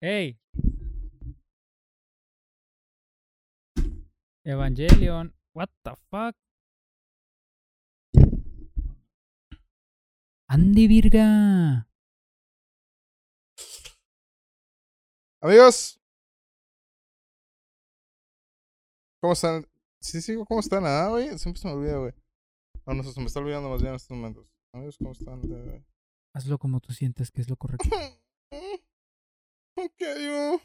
Hey. Evangelion. What the fuck? Andy Virga. Amigos. ¿Cómo están? Sí, sí, ¿cómo están? Ah, güey, siempre se me olvida, güey. No, no, se me está olvidando más bien en estos momentos. Amigos, ¿cómo están? Hazlo como tú sientes que es lo correcto. Ok, yo.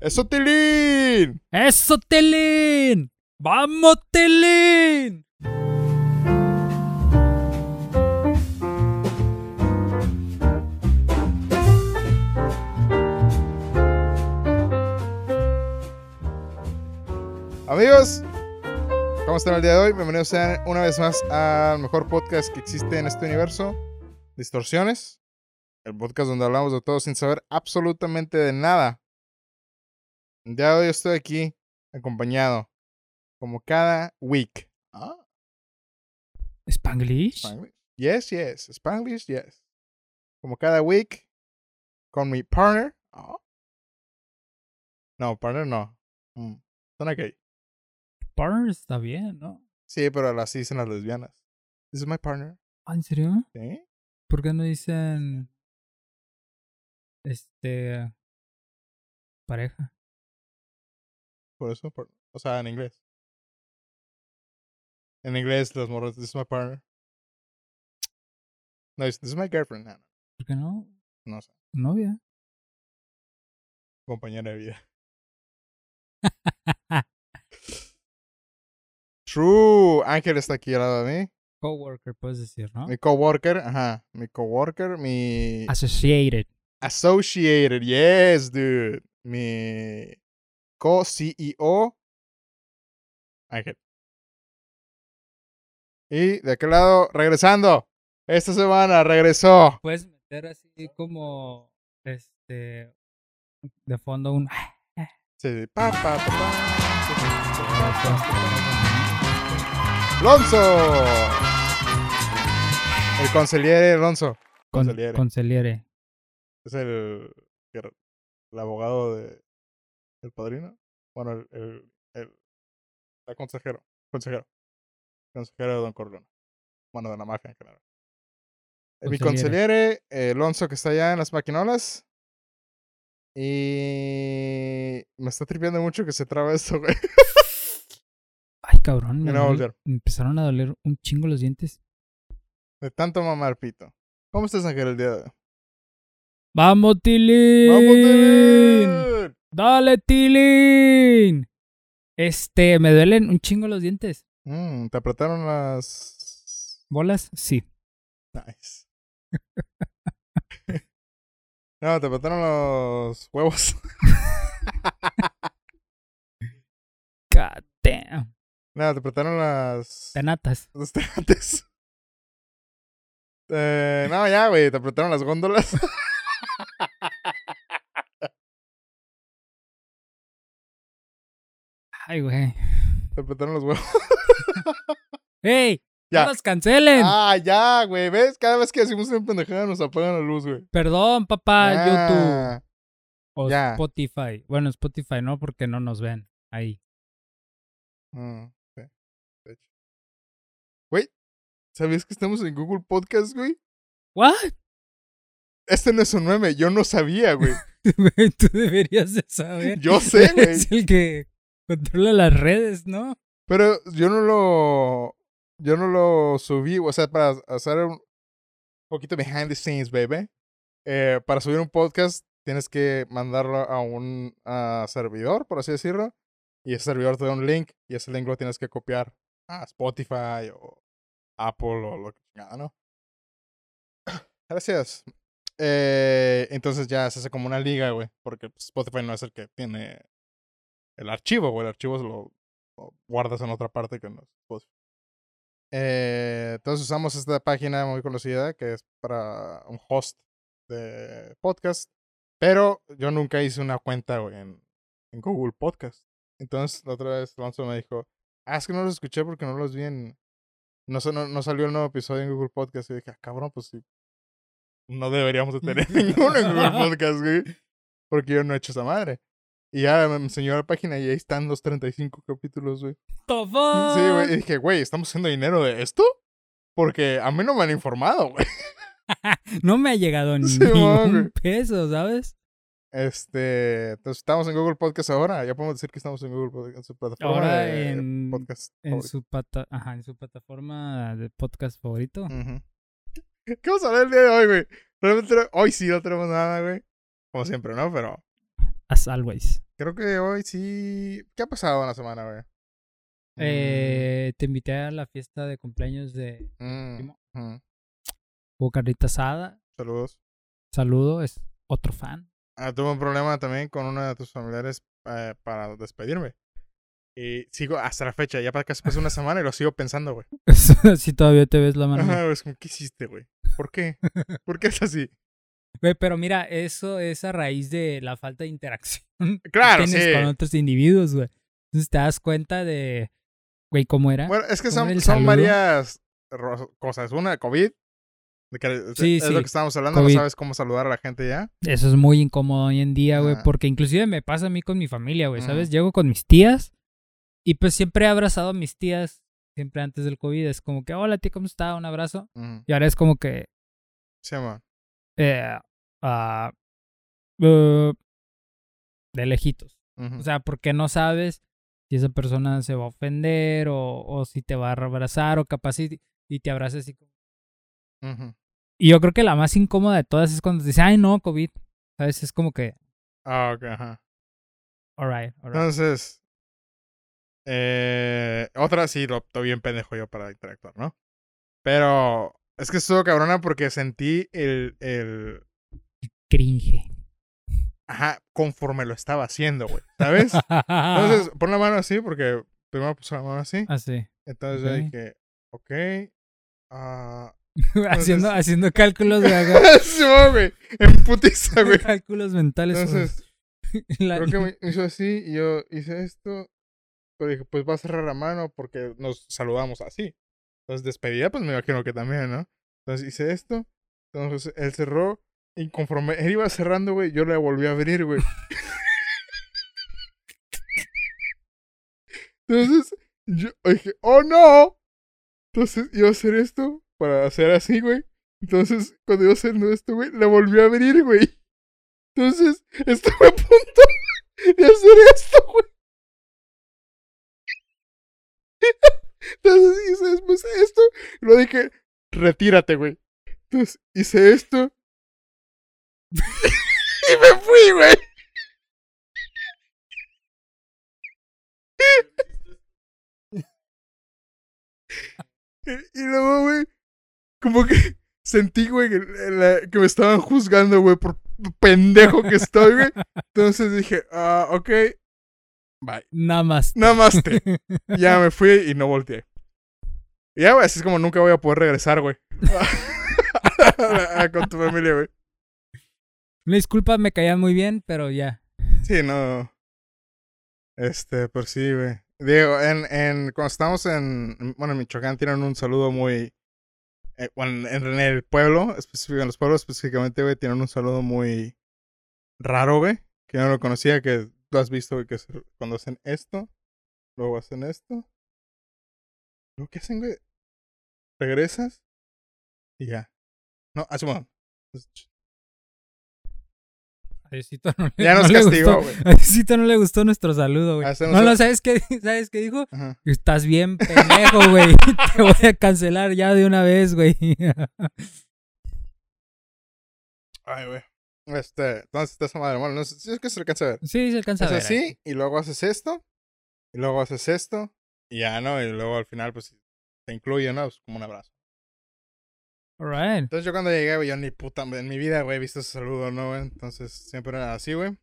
¡Eso, Tilín! ¡Eso, Telín! ¡Vamos, Telín! Amigos, ¿cómo están el día de hoy? Bienvenidos sean una vez más al mejor podcast que existe en este universo, Distorsiones. El podcast donde hablamos de todo sin saber absolutamente de nada. El día de hoy estoy aquí acompañado, como cada week. Ah, ¿Spanglish? Spanglish. Yes, yes. Spanglish, yes. Como cada week, con mi partner. Ah. No, partner no. Mm, Suena gay. Partner está bien, ¿no? Sí, pero así dicen las lesbianas. This is my partner. Ah, ¿En serio? ¿Sí? ¿Por qué no dicen. Este. pareja? Por eso, por- o sea, en inglés. En inglés, los morros, this is my partner. No, this is my girlfriend. No, no, ¿Por qué no? no sé. Novia. Compañera de vida. True. Ángel está aquí al lado de mí. Coworker, puedes decir, ¿no? Mi coworker, ajá. Mi coworker, mi Associated. Associated. Yes, dude. Mi co-CEO. Ángel. Y de aquel lado, regresando. Esta semana regresó. Puedes meter así como. Este. De fondo un. Sí, pa, pa, pa, pa. Alonso. El conseliere Alonso. Con, Conseliere. Es el, el abogado de el padrino. Bueno, el, el, el, el consejero. Consejero. Consejero de Don Corleone. Bueno, de la mafia en general. Mi Conseliere. eh, Alonso, que está allá en las maquinolas. Y me está tripeando mucho que se traba esto, güey. Ay, cabrón. me no me empezaron a doler un chingo los dientes. De tanto mamar pito. ¿Cómo estás, Ángel, el día de hoy? ¡Vamos, Tilín! ¡Vamos, Tilín! ¡Dale, Tilín! Este, me duelen un chingo los dientes. Mm, ¿Te apretaron las...? ¿Bolas? Sí. Nice. no, te apretaron los huevos. God damn. no, te apretaron las... Tenatas. Los tenates. Eh, no, ya, güey, te apretaron las góndolas. Ay, güey. te apretaron los huevos. ¡Ey! Ya. ¡No nos cancelen! Ah, ya, güey, ¿ves? Cada vez que decimos una pendejada nos apagan la luz, güey. Perdón, papá, YouTube. O ya. Spotify. Bueno, Spotify no, porque no nos ven ahí. Mm. Güey, ¿sabías que estamos en Google Podcast, güey? ¿What? Este no es un meme, yo no sabía, güey. Tú deberías de saber. Yo sé, güey. Es el que controla las redes, ¿no? Pero yo no lo. Yo no lo subí, o sea, para hacer un poquito behind the scenes, baby. Eh, para subir un podcast tienes que mandarlo a un servidor, por así decirlo. Y ese servidor te da un link y ese link lo tienes que copiar a Spotify o Apple o lo que chingada, ¿no? Gracias. Eh, entonces ya se hace como una liga, güey. Porque pues, Spotify no es el que tiene el archivo, güey. El archivo lo, lo guardas en otra parte que no es Spotify. Eh, entonces usamos esta página muy conocida que es para un host de podcast. Pero yo nunca hice una cuenta güey, en, Google Podcast. Entonces la otra vez Alonso me dijo, ah, es que no los escuché porque no los vi en... No, no salió el nuevo episodio en Google Podcast. Y dije, ah, cabrón, pues sí. No deberíamos de tener ninguno en Google Podcast, güey. Porque yo no he hecho esa madre. Y ya me enseñó la página y ahí están los 35 capítulos, güey. The Sí, güey. Y dije, güey, ¿estamos haciendo dinero de esto? Porque a mí no me han informado, güey. No me ha llegado ni un peso, ¿sabes? Este, entonces estamos en Google Podcast ahora. Ya podemos decir que estamos en Google Podcast, en su plataforma Ahora de en- podcast. En su, pata Ajá, en su plataforma de podcast favorito. Ujú. ¿Qué vamos a hablar el día de hoy, güey? Realmente hoy sí no tenemos nada, güey. Como siempre, ¿no? Pero As always. creo que hoy sí. ¿Qué ha pasado en la semana, güey? Eh, te invité a la fiesta de cumpleaños de Mm. Hugo Carlita Asada. Saludos. Saludo, es otro fan. Ah, tuve un problema también con uno de tus familiares eh, para despedirme. Y sigo hasta la fecha, ya para casi pasó una semana y lo sigo pensando, güey. si todavía te ves la mano. Ajá, es como, ¿qué hiciste, güey? ¿Por qué? ¿Por qué es así? Pero mira, eso es a raíz de la falta de interacción que Claro, tienes sí. con otros individuos, güey. Entonces te das cuenta de, güey, cómo era. Bueno, es que ¿Cómo son, son varias cosas. Una, COVID. de que- Sí, es sí. lo que estábamos hablando, COVID. no sabes cómo saludar a la gente ya. Eso es muy incómodo hoy en día, güey, porque inclusive me pasa a mí con mi familia, güey, ¿sabes? Llego con mis tías y pues siempre he abrazado a mis tías, siempre antes del COVID. Es como que, hola, tía, ¿cómo está? Un abrazo. Y ahora es como que, Sí, man. eh, ah, eh, de lejitos. O sea, porque no sabes si esa persona se va a ofender o, o si te va a abrazar o capaz y, y te abraza así. como-. Y yo creo que la más incómoda de todas es cuando te dice, ay, no, COVID. ¿Sabes? Es como que, Ah, ok, ajá. alright, alright. Entonces, eh, otra sí, lo estoy bien pendejo yo para interactuar, ¿no? Pero es que estuvo cabrona porque sentí el, el, Cringe. ajá, conforme lo estaba haciendo, güey, ¿sabes? Entonces, pon la mano así porque primero puso la mano así. Así. Entonces ok. yo dije, ok, ah... haciendo, Entonces- haciendo cálculos de acá, Sí, güey, en putiza, güey. cálculos mentales. Entonces, la- creo que me hizo así y yo hice esto. Pero dije, pues va a cerrar la mano porque nos saludamos así. Entonces, despedida, pues me imagino que también, ¿no? Entonces hice esto. Entonces él cerró. Y conforme él iba cerrando, güey, yo le volví a abrir, güey. Entonces, yo dije, ¡oh no! Entonces iba a hacer esto para hacer así, güey. Entonces, cuando iba haciendo esto, güey, le volví a abrir, güey. Entonces, estuve a punto de hacer esto, güey. Hice después esto. Y lo dije, retírate, güey. Entonces hice esto. y me fui, güey. y, y luego, güey, como que sentí, güey, que, me estaban juzgando, güey, por pendejo que estoy, güey. Entonces dije, ah, ok, bye. Nada más. Nada más te. Ya me fui y no volteé. Y ya, güey, así es como nunca voy a poder regresar, güey. Con tu familia, güey. Una disculpa, me caían muy bien, pero ya. Sí, no. Este, por sí, güey. Diego, en, en, cuando estamos en, bueno, en Michoacán tienen un saludo muy, eh, bueno, en, en el pueblo, específico, en los pueblos específicamente, güey, tienen un saludo muy raro, güey, que yo no lo conocía, que tú has visto, güey, que cuando hacen esto, luego hacen esto, luego ¿qué hacen, güey? Regresas y ya. No, un momento. A Diosito no le, Ya nos no castigó, güey. a Diosito no le gustó nuestro saludo, güey. No, no, ¿sabes qué, ¿sabes qué dijo? Ajá. Estás bien pendejo, güey. Te voy a cancelar ya de una vez, güey. Ay, güey. Este, entonces está esa madre. Bueno, no sé si es que se alcanza a ver. Sí, se alcanza Es a ver. así, y luego haces esto, y luego haces esto, y ya, ¿no? Y luego al final, pues, te incluye, ¿no? Pues, como un abrazo. Alright. Entonces yo cuando llegué, güey, yo ni puta, en mi vida, güey, he visto ese saludo, ¿no, güey? Entonces siempre era así, güey.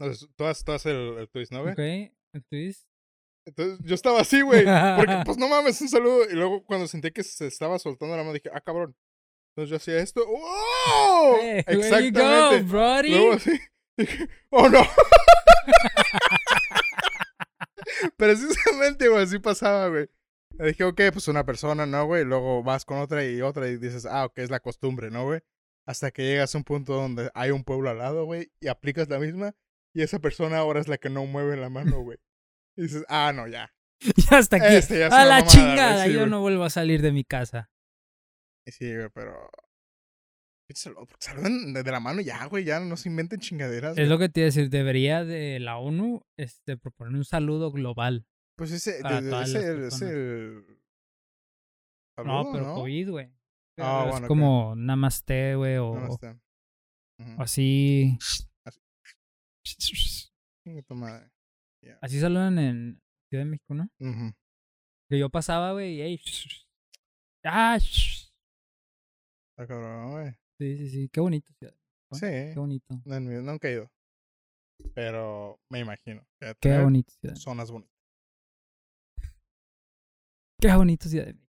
Entonces tú haces, tú haces el, el twist, ¿no, güey? Ok. Entonces, Entonces yo estaba así, güey. Porque, pues, no mames, un saludo. Y luego cuando sentí que se estaba soltando la mano, dije, ah, cabrón. Entonces yo hacía esto. ¡Oh! hey, where you go, Exactamente. brody? Luego así, dije, oh no. Precisamente, güey, así pasaba, güey. Le dije, ok, pues una persona, ¿no, güey? Luego vas con otra y otra y dices, ah, ok, es la costumbre, ¿no, güey? hasta que llegas a un punto donde hay un pueblo al lado, güey, y aplicas la misma, y esa persona ahora es la que no mueve la mano, güey. Y dices, ah, no, ya. Ya hasta aquí. Este ya a la mamada, chingada, sí, yo güey. no vuelvo a salir de mi casa. Y sí, güey, pero... Sal- Saluden de de la mano ya, güey, ya no se inventen chingaderas. Es güey. lo que te iba a decir, debería de la ONU este, proponer un saludo global. Pues ese, de- ese- no, pero COVID, güey. Ah, es bueno, como namaste, güey, o, No, está. Ujú. o así. Así saludan en Ciudad de México, ¿no? Que yo pasaba, güey, y ey, ah, sí, Está cabrón, güey. sí, sí, qué bonito, Ciudad. ¿no? Sí, Qué bonito. no, no- nunca he ido. Pero me imagino. Qué bonito, Ciudad. Zonas bonitas. Qué bonito, Ciudad de México.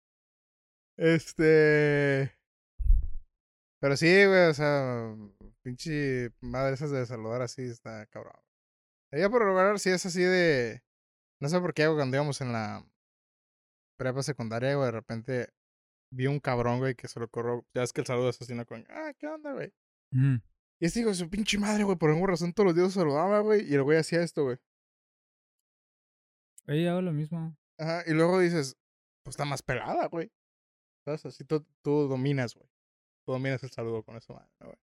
Este. Pero sí, güey, o sea, pinche madre esas de saludar así está cabrón. Ella por regular sí es así de. No sé por qué, güey, cuando íbamos en la prepa secundaria, güey, de repente vi un cabrón, güey, que se lo corrió. Ya es que el saludo es así, ¿no? Con, ah, ¿qué onda, güey? Ujú. Y este hijo de su pinche madre, güey, por alguna razón todos los días saludaba, güey, y el güey hacía esto, güey. Oye, hago lo mismo. Ajá, y luego dices, pues está más pelada, güey. ¿Sabes? Así tú, tú dominas, güey. Tú dominas el saludo con eso, madre, güey.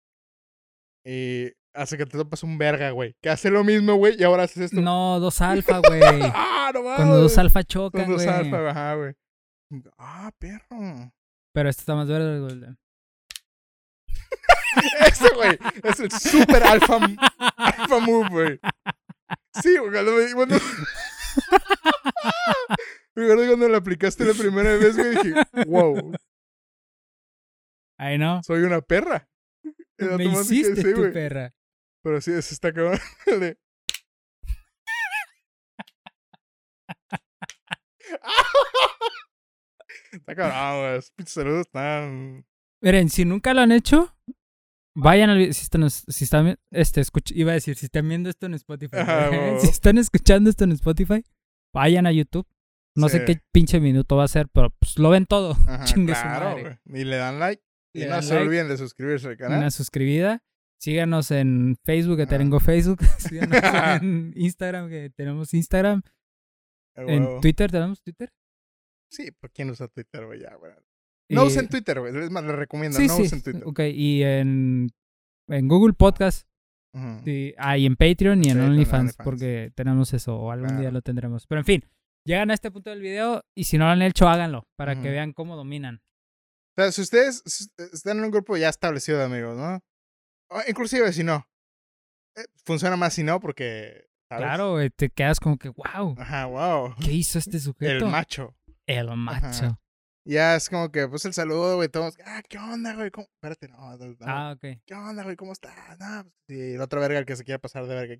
Y hace que te topas un verga, güey. Que hace lo mismo, güey, y ahora haces esto. No, dos alfa, güey. ¡Ah, no mames! Cuando dos alfa chocan, dos güey. alfa, ajá, güey. Ah, perro. Pero este está más verde, güey. Ese, güey, es el super alfa, alfa move, güey. Sí, güey, cuando me cuando... Acuerdo cuando lo aplicaste la primera vez, güey, dije, wow, Ay, no. soy una perra. Y Me hiciste sí, tu güey. perra. Pero sí, ese está cabrón. está cabrón, güey. Pinches saludos están. Miren, si nunca lo han hecho, vayan al. Si están, si están este, escuch- iba a decir, si están viendo esto en Spotify. Ajá, si están escuchando esto en Spotify, vayan a YouTube. No sé qué pinche minuto va a ser, pero pues lo ven todo. Ajá, Chingue su claro, madre. güey. Y le dan like. Y no se like. olviden de suscribirse al canal. Una suscribida. Síganos en Facebook, que Ajá. tengo Facebook. Síganos en Instagram, que tenemos Instagram. En. Twitter, ¿tenemos Twitter? Sí, ¿por quién usa Twitter, güey? Ya, güey. No Y- usen Twitter, güey. Es más, les recomiendo. Sí, no sí. usen Twitter. Ok, y en, en Google Podcast. Ujú. Sí, ah, y en Patreon y en OnlyFans, OnlyFans. porque tenemos eso, o algún día lo tendremos. Pero en fin, llegan a este punto del video y si no lo han hecho, háganlo para que vean cómo dominan. O sea, si ustedes están en un grupo ya establecido de amigos, ¿no? O inclusive si no. Eh, Funciona más si no porque... ¿sabes? Claro, te quedas como que, wow, Ajá, wow. ¿qué hizo este El sujeto? macho. El macho. Ya es como que, pues el saludo, güey, todos, ah, ¿qué onda, güey? ¿Cómo? Espérate, no, no. Ah, ok. ¿Qué onda, güey? ¿Cómo estás? No, pues, sí, el otro verga, el que se quiere pasar de verga.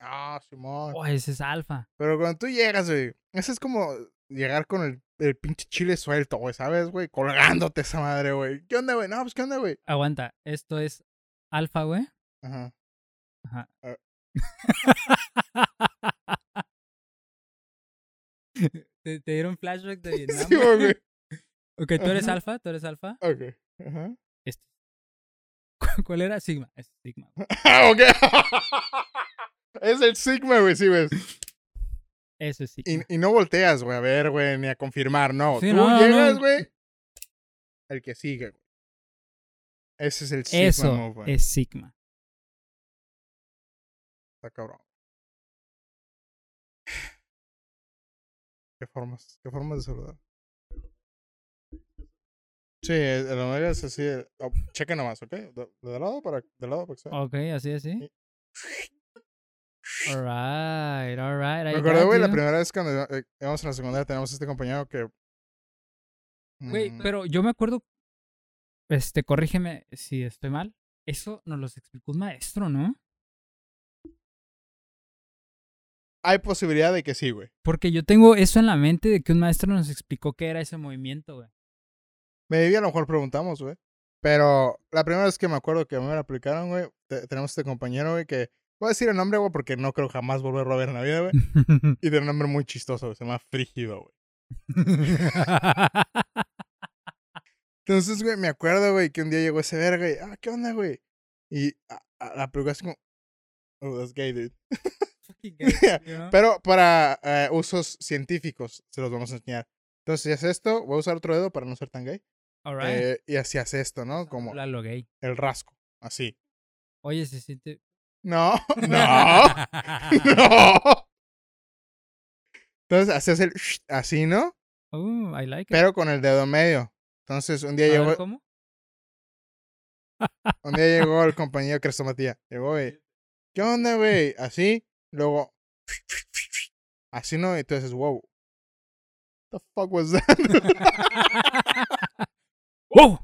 Ah, Simón. Oh, ese es alfa. Pero cuando tú llegas, güey, eso es como llegar con el, el pinche chile suelto, güey, ¿sabes, güey? Colgándote esa madre, güey. ¿Qué onda, güey? No, pues, ¿qué onda, güey? Aguanta, esto es alfa, güey. Ajá. Ajá. Ah. ¿Te, te dieron flashback de Vietnam? Sí, güey. ok, tú eres Ajá. alfa, tú eres alfa. Ok. Ajá. Este. ¿Cuál era? Sigma. Es Sigma. Ah, ok. Es el Sigma, güey, sí, ves. Eso es Sigma. Y, y no volteas, güey, a ver, güey, ni a confirmar, no. Sí, Tú no, llegas, no. güey. El que sigue, güey. Ese es el Sigma Eso move, es Sigma. Está cabrón. ¿Qué formas? ¿Qué formas de saludar? Sí, el el omega es así. oh, cheque nomás, ¿ok? De, de lado para de lado para que sea. Ok, así, así. Alright, alright. Me acuerdo, güey, la primera vez cuando eh, íbamos en la secundaria tenemos este compañero que... Güey, Mm, pero yo me acuerdo. Este, corrígeme si estoy mal. Eso nos los explicó un maestro, ¿no? Hay posibilidad de que sí, güey. Porque yo tengo eso en la mente de que un maestro nos explicó qué era ese movimiento, güey. Maybe a lo mejor preguntamos, güey. Pero la primera vez que me acuerdo que a mí me la aplicaron, güey, te- tenemos este compañero, güey, que... Voy a decir el nombre, güey, porque no creo jamás volverlo a ver en la vida, güey. Y de un nombre muy chistoso, güey. Se llama Frígido, güey. Entonces, güey, me acuerdo, güey, que un día llegó ese verga y, ah, ¿qué onda, güey? Y a, a la película así como, oh, that's gay, dude. Know? Pero para eh, usos científicos se los vamos a enseñar. Entonces, si haces esto, voy a usar otro dedo para no ser tan gay. Alright. Eh, y así hace esto, ¿no? Como Habla lo gay. el rasco, así. Oye, se siente. No, no, no. Entonces, haces el así, ¿no? Uh, I like it. Pero con el dedo medio. Entonces, un día A ver, llegó, ¿Cómo? un día llegó el compañero Crestomatía. Llegó, y, ¿qué onda, güey? Así, luego, así, ¿no? Y tú dices, wow. The fuck was that? ¡Wow!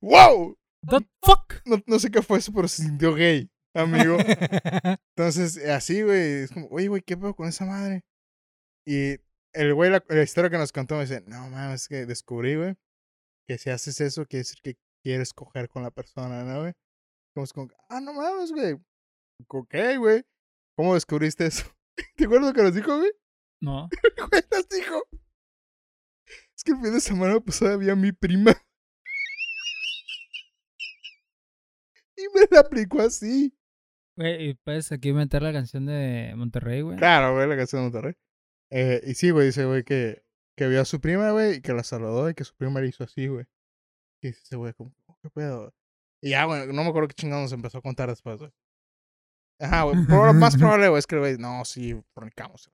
wow. The fuck? No, no sé qué fue eso, pero se sintió gay, amigo. Entonces, eh, así, güey, es como, oye, güey, ¿qué pedo con esa madre? Y el güey, la, la historia que nos contó, me dice, no mames, es que descubrí, güey, que si haces eso, quiere decir que quieres coger con la persona, ¿no, güey? Como es como, ah, no mames, güey. Ok, güey. ¿Cómo descubriste eso? ¿Te acuerdas lo que nos dijo, güey? no. Güey nos dijo. Es que el fin de semana pasado había mi prima. Y me la aplicó así. Güey, y puedes aquí meter la canción de Monterrey, güey. Claro, güey, la canción de Monterrey. Eh, y sí, güey, dice, güey, que, que vio a su prima, güey, y que la saludó y que su prima le hizo así, güey. Y dice ese güey, como, "Oh, ¿qué pedo? Y ya, güey, no me acuerdo qué chingados nos empezó a contar después, güey. Ajá, güey. lo más probable, güey, es que güey, no, sí, fornicamos.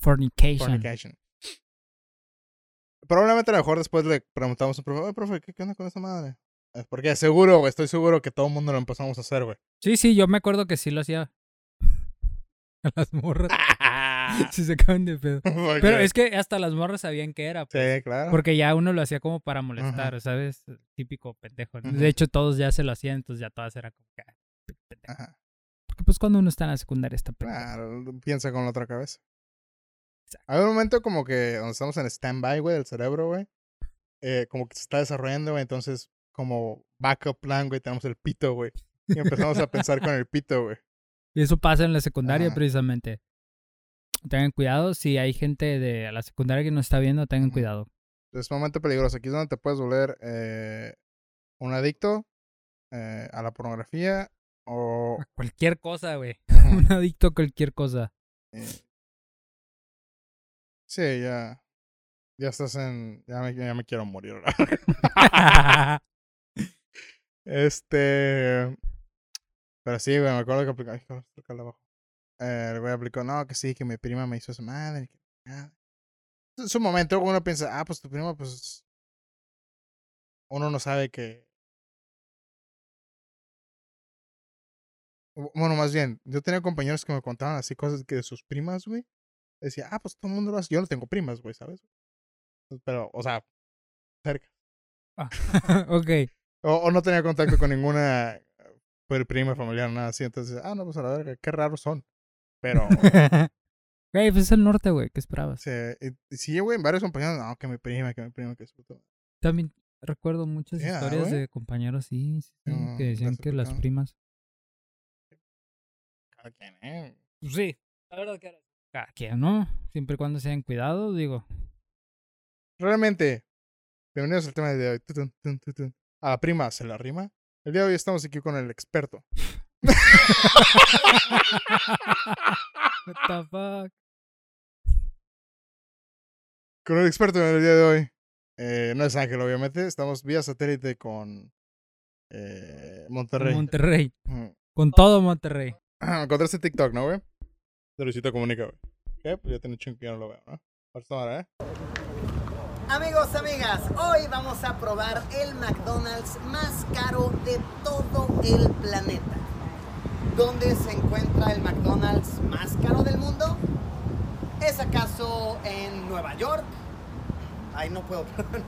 Fornication. Fornication. Probablemente a lo mejor después le preguntamos al profe, oye, profe, ¿qué, qué onda con esa madre? Porque seguro, güey, estoy seguro que todo el mundo lo empezamos a hacer, güey. Sí, sí, yo me acuerdo que sí lo hacía. A las morras. Sí se acaban de pedo. Pero es que hasta las morras sabían que era. pues, Sí, claro. Porque ya uno lo hacía como para molestar, ¿sabes? Típico pendejo. Ujú. De hecho, todos ya se lo hacían, entonces ya todas eran como que. "Ah, pendejo". Ajá. Porque pues cuando uno está en la secundaria está pendejo. Claro, piensa con la otra cabeza. Exacto. Hay un momento como que donde estamos en stand-by, güey, del cerebro, güey. eh, como que se está desarrollando, güey. Entonces, como backup plan, güey, tenemos el pito, güey. Y empezamos a pensar con el pito, güey. Y eso pasa en la secundaria Ajá. precisamente. Tengan cuidado, si hay gente de la secundaria que no está viendo, tengan cuidado. Es un momento peligroso. Aquí es donde te puedes volver eh, un adicto eh, a la pornografía o... A cualquier cosa, güey. Un adicto a cualquier cosa. eh, sí, ya... Ya estás en... Ya me, ya me quiero morir. Este. Pero sí, güey, me acuerdo que aplicó. Ay, abajo. Eh, el güey aplicó, no, que sí, que mi prima me hizo esa madre. En su momento uno piensa, ah, pues tu prima, pues. Uno no sabe que. Bu- Bueno, más bien, yo tenía compañeros que me contaban así cosas que de sus primas, güey. Decía, ah, pues todo el mundo lo hace. Yo no tengo primas, güey, ¿sabes? Pero, o sea, cerca. Ah, ok. O, o no tenía contacto con ninguna eh, prima familiar, nada así. Entonces, ah, no, pues a la verga, qué raros son. Pero, Güey, pues es el norte, güey. ¿Qué esperabas? sí, y- sí, güey, varios compañeros, no, que mi prima, que mi prima, que su puta. También recuerdo muchas ah, historias de compañeros, sí, sí, No, que decían que las primas. Cada quien, ¿eh? Pues sí, la verdad que cada quien, ¿no? Siempre y cuando sean cuidado, digo. Realmente, bienvenidos al tema de hoy. Tutun, tun, tutun. A la prima se la rima. El día de hoy estamos aquí con el experto. What the fuck. Con el experto en el día de hoy. Eh, no es Ángel, obviamente. Estamos vía satélite con eh, Monterrey. Monterrey. Con todo Monterrey. Encontraste TikTok, ¿no, güey? De Luisito Comunica, güey. ¿Qué? Pues ya tiene chingo que ya no lo veo, ¿no? Ahora, ¿eh? Amigos, amigas, hoy vamos a probar el McDonald's más caro de todo el planeta. ¿Dónde se encuentra el McDonald's más caro del mundo? ¿Es acaso en Nueva York? Ay, no puedo, perdón.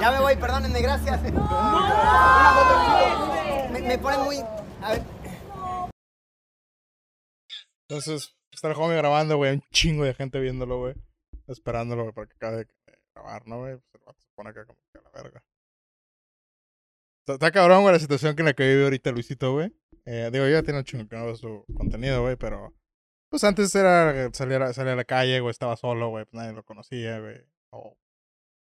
Ya me voy, perdónenme, gracias. Me, me ponen muy... A ver, Entonces, está el homie grabando, güey. Un chingo de gente viéndolo, güey. Esperándolo, para que acabe de grabar, ¿no, güey? Pues el vato se pone acá como que a la verga. Está, cabrón, güey, la situación que en la que vive ahorita Luisito, güey. Eh, digo, ya tiene un chingo veo su contenido, güey, pero... Pues antes era salir a, salir a la calle, güey, estaba solo, güey, pues nadie lo conocía, güey. O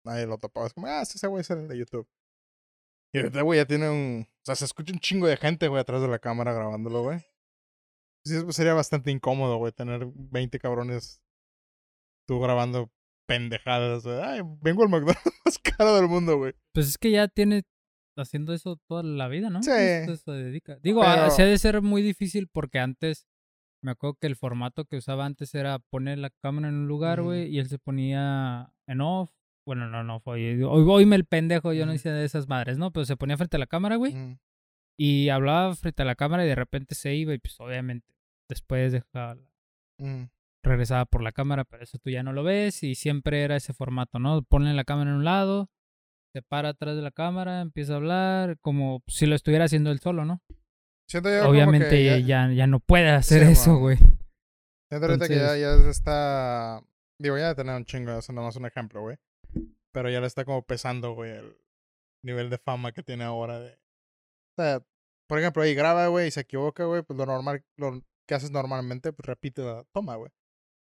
nadie lo topaba. Es como, ah, ese güey es el de YouTube. Y este güey ya tiene un. O sea, se escucha un chingo de gente, güey, atrás de la cámara grabándolo, güey. Sí, sería bastante incómodo, güey, tener 20 cabrones tú grabando pendejadas. Ay, vengo al McDonald's más caro del mundo, güey. Pues es que ya tiene haciendo eso toda la vida, ¿no? Sí. se dedica. Digo, Pero... se ha de ser muy difícil porque antes me acuerdo que el formato que usaba antes era poner la cámara en un lugar, güey, y él se ponía en off. Bueno, no, no, fue. Hoy, me el pendejo, yo no hice de esas madres, ¿no? Pero se ponía frente a la cámara, güey. Y hablaba frente a la cámara y de repente se iba y pues obviamente después dejaba regresaba por la cámara, pero eso tú ya no lo ves y siempre era ese formato, ¿no? Ponle la cámara en un lado, se para atrás de la cámara, empieza a hablar, como si lo estuviera haciendo él solo, ¿no? Obviamente ya... ya... no puede hacer eso, güey. Siento ahorita que ya, ya está. Digo, ya de tener un chingo, eso no es un ejemplo, güey. Pero ya le está como pesando, güey, el nivel de fama que tiene ahora. De... O sea, por ejemplo, ahí graba, güey, y se equivoca, güey, pues lo normal, lo que haces normalmente, pues repite la toma, güey.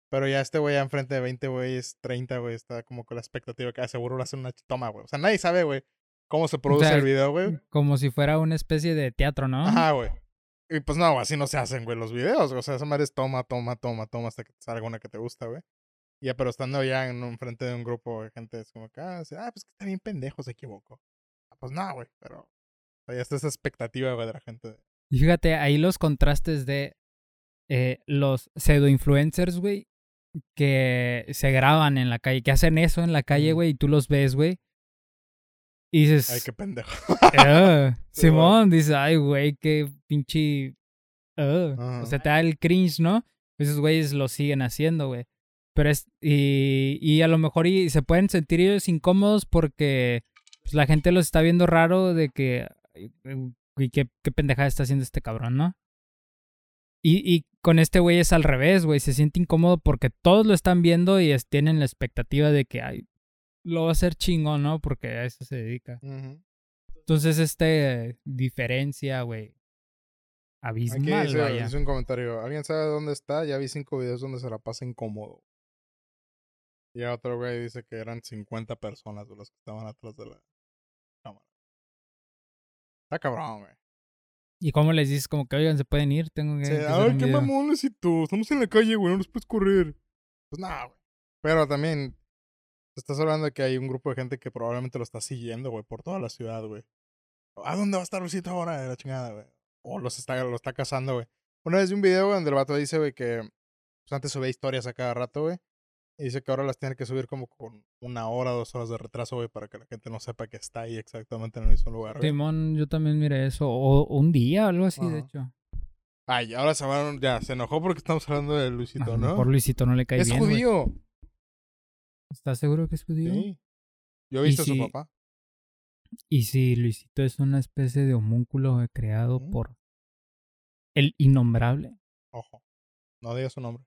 Pero ya este güey enfrente de 20 güeyes, 30, güey, está como con la expectativa que ah, seguro lo hace una toma, güey. O sea, nadie sabe, güey, cómo se produce el video, güey. Como si fuera una especie de teatro, ¿no? Ajá, güey. Y pues no, así no se hacen, güey, los videos. O sea, esa madre es toma, toma, toma, toma hasta que salga una que te gusta, güey. Ya, pero estando ya en un frente de un grupo de gente, es como que, ah, ah pues que está bien pendejo, se equivocó. Ah, pues no, güey, pero ya está esa expectativa, güey, de la gente. Y fíjate, ahí los contrastes de eh, los pseudo influencers, güey, que se graban en la calle, que hacen eso en la calle, güey, y tú los ves, güey. Y dices. Ay, qué pendejo. Simón dice, ay, güey, qué pinche. O sea, te da el cringe, ¿no? Esos güeyes lo siguen haciendo, güey. Pero es. Y, y a lo mejor y se pueden sentir ellos incómodos porque pues, la gente los está viendo raro de que. Y qué, qué pendejada está haciendo este cabrón, ¿no? Y, y con este güey es al revés, güey. Se siente incómodo porque todos lo están viendo y tienen la expectativa de que ay, lo va a hacer chingón, ¿no? Porque a eso se dedica. Entonces, este diferencia, güey. Abismal, Aquí dice, un comentario. ¿Alguien sabe dónde está? Ya vi cinco videos donde se la pasa incómodo. Y otro güey dice que eran 50 personas los que estaban atrás de la cámara. Está cabrón, güey. ¿Y cómo les dices como que, oigan, se pueden ir? Tengo que. Sí, a ver, qué mamones y tú. Estamos en la calle, güey, no nos puedes correr. Pues nada, güey. Pero también. Estás hablando de que hay un grupo de gente que probablemente lo está siguiendo, güey, por toda la ciudad, güey. ¿A dónde va a estar Luisito ahora? De la chingada, güey. O los está, lo está cazando, güey. Una vez vi un video donde el vato dice, güey, que pues antes subía historias a cada rato, güey. Y dice que ahora las tiene que subir como con una hora, dos horas de retraso, güey, para que la gente no sepa que está ahí exactamente en el mismo lugar. Timón, yo también miré eso. O un día, algo así, de hecho. Ay, ahora se van, ya, se enojó porque estamos hablando de Luisito, ¿no? Por Luisito no le cae bien. Es judío. ¿Estás seguro que es judío? Sí. Yo he visto a su papá. Y si Luisito es una especie de homúnculo creado por el innombrable. Ojo, no digas su nombre.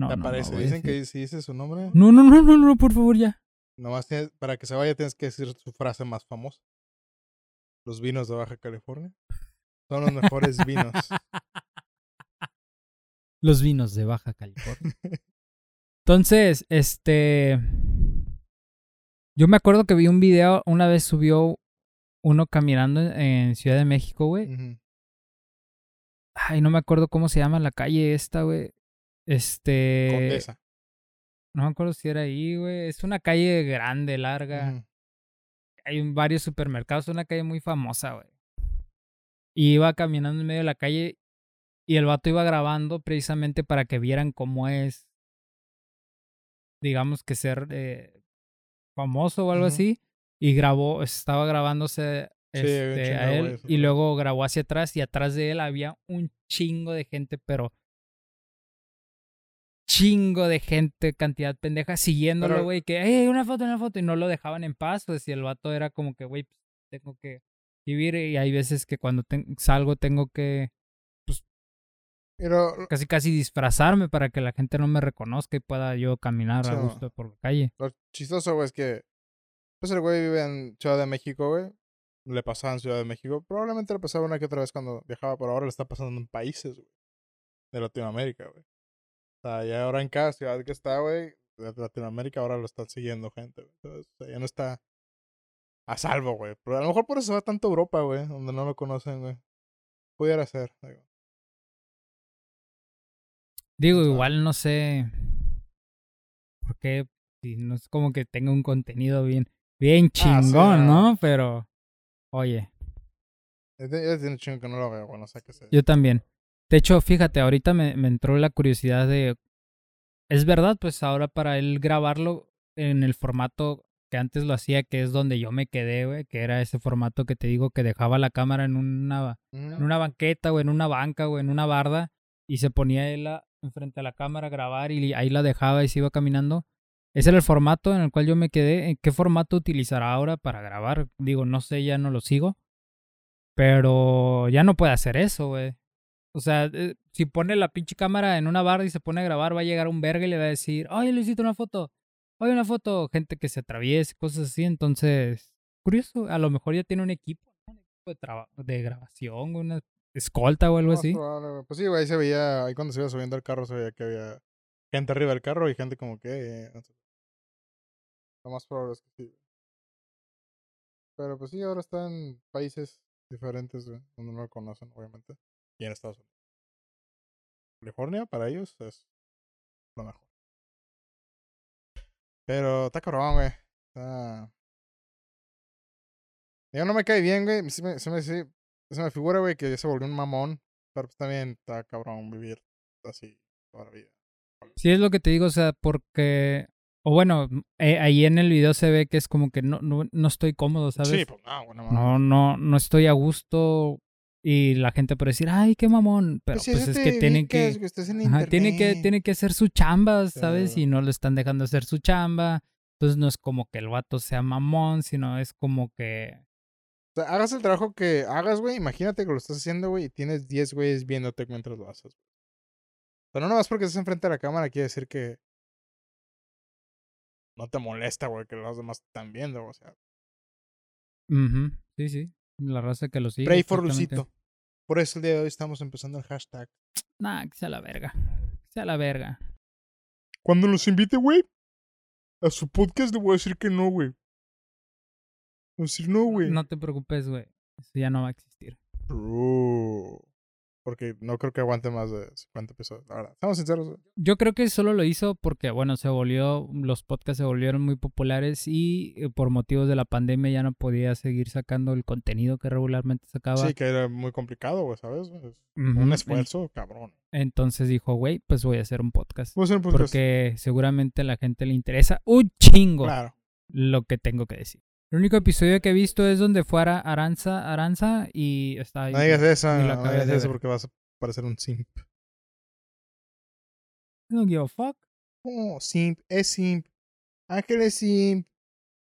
No, ¿Te parece? Dicen que si dice su nombre. No, no, no, no, no, por favor, ya. Nomás tienes, para que se vaya tienes que decir su frase más famosa. Los vinos de Baja California son los mejores vinos. Los vinos de Baja California. Entonces, este. Yo me acuerdo que vi un video, una vez subió uno caminando en Ciudad de México, güey. Ay, no me acuerdo cómo se llama la calle esta, güey. Este. Condesa. No me acuerdo si era ahí, güey. Es una calle grande, larga. Hay varios supermercados, es una calle muy famosa, güey. Y iba caminando en medio de la calle y el vato iba grabando precisamente para que vieran cómo es, digamos que ser eh, famoso o algo así. Y grabó, estaba grabándose este, a él y luego grabó hacia atrás y atrás de él había un chingo de gente, pero chingo de gente, cantidad pendeja, siguiéndolo, güey, que, hey, una foto, una foto, y no lo dejaban en paz, pues, si el vato era como que, güey, pues, tengo que vivir, y hay veces que cuando salgo tengo que, pues, casi casi disfrazarme para que la gente no me reconozca y pueda yo caminar a gusto por la calle. Lo chistoso, güey, es que, pues, el güey vive en Ciudad de México, güey, le pasaba en Ciudad de México, probablemente le pasaba una que otra vez cuando viajaba, pero ahora le está pasando en países, güey, de Latinoamérica, güey. O sea, ya ahora en cada ciudad que está, güey, de Latinoamérica ahora lo están siguiendo gente. Entonces, ya no está a salvo, güey. Pero a lo mejor por eso va tanto a Europa, güey, donde no lo conocen, güey. Pudiera ser. Digo, digo igual no sé por qué, si no es como que tenga un contenido bien, bien ah, chingón, ¿no? Pero, oye. Yo tiene chingo que no lo veo, bueno, o sea que sé. Yo también. De hecho, fíjate, ahorita me, me entró la curiosidad de es verdad, pues ahora para él grabarlo en el formato que antes lo hacía, que es donde yo me quedé, güey, que era ese formato que te digo que dejaba la cámara en una, en mm. una banqueta o en una banca o en una barda y se ponía él enfrente a la cámara a grabar y ahí la dejaba y se iba caminando. Ese era el formato en el cual yo me quedé. ¿En qué formato utilizará ahora para grabar? Digo, no sé, ya no lo sigo. Pero ya no puede hacer eso, güey. O sea, eh, si pone la pinche cámara en una barra y se pone a grabar, va a llegar un verga y le va a decir, oye, Luisito, una foto. Oye, una foto. Gente que se atraviese, cosas así. Entonces, curioso. A lo mejor ya tiene un equipo, un equipo de, de grabación, una escolta o algo así. Pues sí, güey, ahí se veía, ahí cuando se iba subiendo al carro se veía que había gente arriba del carro y gente como que... Eh, lo más probable es que sí. Pero pues sí, ahora está en países diferentes, donde no lo conocen, obviamente y en Estados Unidos. California para ellos es lo mejor. Pero está cabrón, güey. Está... Yo no me cae bien, güey. Se me, se me, se me figura, güey, que ya se volvió un mamón. Pero pues también está cabrón vivir así toda la vida. Sí, es lo que te digo, o sea, porque. O bueno, eh, ahí en el video se ve que es como que no, no, no estoy cómodo, ¿sabes? Sí, pues no, bueno, no, no, no estoy a gusto y la gente puede decir, ay, qué mamón. Pero pues, pues es que tienen que. tiene que, tiene que hacer su chamba, ¿sabes? Y no le están dejando hacer su chamba. Entonces no es como que el vato sea mamón, sino es como que. O sea, hagas el trabajo que hagas, güey. Imagínate que lo estás haciendo, güey, y tienes 10 güeyes viéndote mientras lo haces. Pero no más porque estás enfrente de la cámara quiere decir que. No te molesta, güey, que los demás están viendo, o sea. Sí, sí. La raza que lo sigue. Pray for Lucito. Por eso el día de hoy estamos empezando el hashtag. Nah, que sea la verga. Que sea la verga. Cuando los invite, güey, a su podcast le voy a decir que no, güey. Voy a decir no, güey. No te preocupes, güey. Eso ya no va a existir. Porque no creo que aguante más de 50 episodios, la verdad. Estamos sinceros. Yo creo que solo lo hizo porque, bueno, se volvió, los podcasts se volvieron muy populares y eh, por motivos de la pandemia ya no podía seguir sacando el contenido que regularmente sacaba. Sí, que era muy complicado, güey, ¿sabes? Un esfuerzo, cabrón. Entonces dijo, güey, pues voy a hacer un podcast. Voy a hacer un podcast. Porque seguramente a la gente le interesa un chingo lo que tengo que decir. El único episodio que he visto es donde fuera Aranza, Aranza y está ahí. No digas eso, no digas eso porque vas a parecer un simp. No give a fuck. Oh, simp, es simp. Ángel es simp.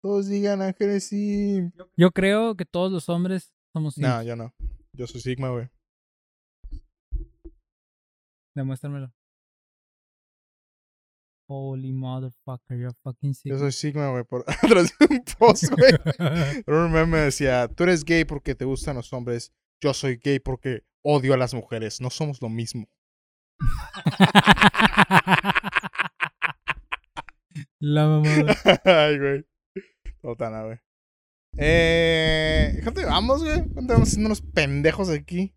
Todos digan Ángel es simp. Yo creo que todos los hombres somos simp. No, yo no. Yo soy Sigma, güey. Demuéstramelo. Holy motherfucker, you're fucking sick. Yo soy Sigma, güey, por atrás de un post, güey. un meme decía, tú eres gay porque te gustan los hombres, yo soy gay porque odio a las mujeres, no somos lo mismo. La mamada. Ay, güey. Totana, güey. Eh, gente, vamos, güey. Estamos haciendo unos pendejos aquí.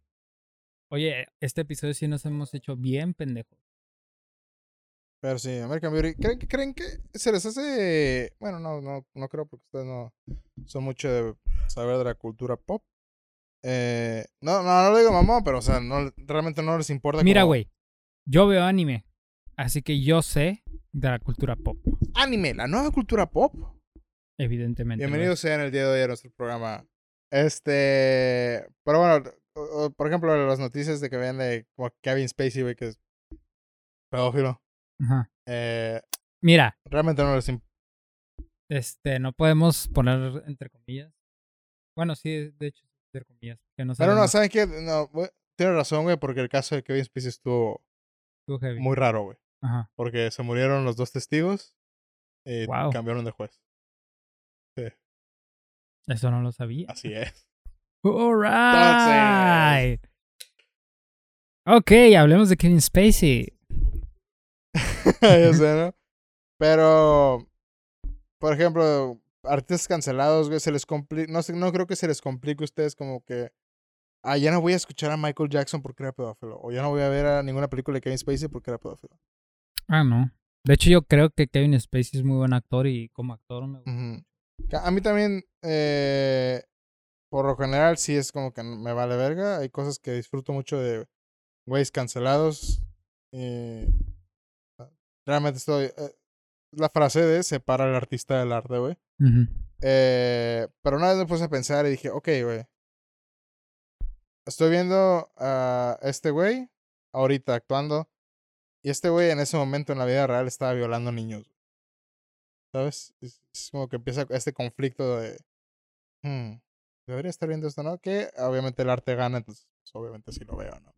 Oye, este episodio sí nos hemos hecho bien pendejos. Pero sí, American Beauty. ¿Creen, ¿Creen que se les hace.? Bueno, no, no, no creo porque ustedes no son mucho de saber de la cultura pop. Eh, no, no, no lo digo mamá, pero o sea, no, realmente no les importa. Mira, güey. Yo veo anime. Así que yo sé de la cultura pop. Anime, la nueva cultura pop. Evidentemente. Bienvenidos sean el día de hoy a nuestro programa. Este. Pero bueno, por ejemplo, las noticias de que vean de Kevin Spacey, güey, que es pedófilo. Ajá. Eh, Mira. Realmente no les Este, no podemos poner entre comillas. Bueno, sí, de hecho, entre comillas. Que no Pero no, ¿saben qué? No, tienes razón, güey, porque el caso de Kevin Spacey estuvo muy raro, güey. Ajá. Porque se murieron los dos testigos y cambiaron de juez. Sí. Eso no lo sabía. Así es. Alright. Ok, hablemos de Kevin Spacey. ya sé, ¿no? Pero, por ejemplo, artistas cancelados, güey, se les complica, no no creo que se les complique a ustedes como que, ah, ya no voy a escuchar a Michael Jackson porque era pedófilo, o ya no voy a ver a ninguna película de Kevin Spacey porque era pedófilo. Ah, no. De hecho, yo creo que Kevin Spacey es muy buen actor y como actor me gusta. A mí también, eh, por lo general, sí es como que me vale verga. Hay cosas que disfruto mucho de güeyes cancelados. Y realmente estoy. Eh, la frase de separa al artista del arte, güey. eh, pero una vez me puse a pensar y dije, ok, güey. Estoy viendo a este güey ahorita actuando. Y este güey en ese momento en la vida real estaba violando niños. ¿Sabes? Es, como que empieza este conflicto de. Hmm, debería estar viendo esto, ¿no? Que obviamente el arte gana, entonces pues, obviamente sí lo veo, ¿no?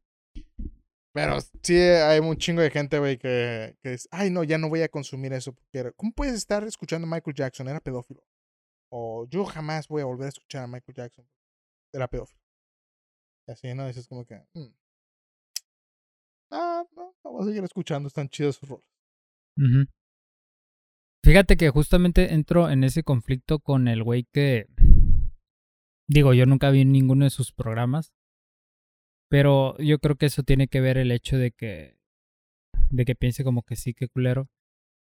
Pero sí hay un chingo de gente, güey, que, que dice, ay, no, ya no voy a consumir eso. Porque ¿Cómo puedes estar escuchando a Michael Jackson? Era pedófilo. O yo jamás voy a volver a escuchar a Michael Jackson. Era pedófilo. Y así, ¿no? Dices como que, mm. ah, no, vamos a seguir escuchando, están chidos sus roles. Fíjate que justamente entro en ese conflicto con el güey que. Digo, yo nunca vi ninguno de sus programas. Pero yo creo que eso tiene que ver el hecho de que. De que piense como que sí, que culero.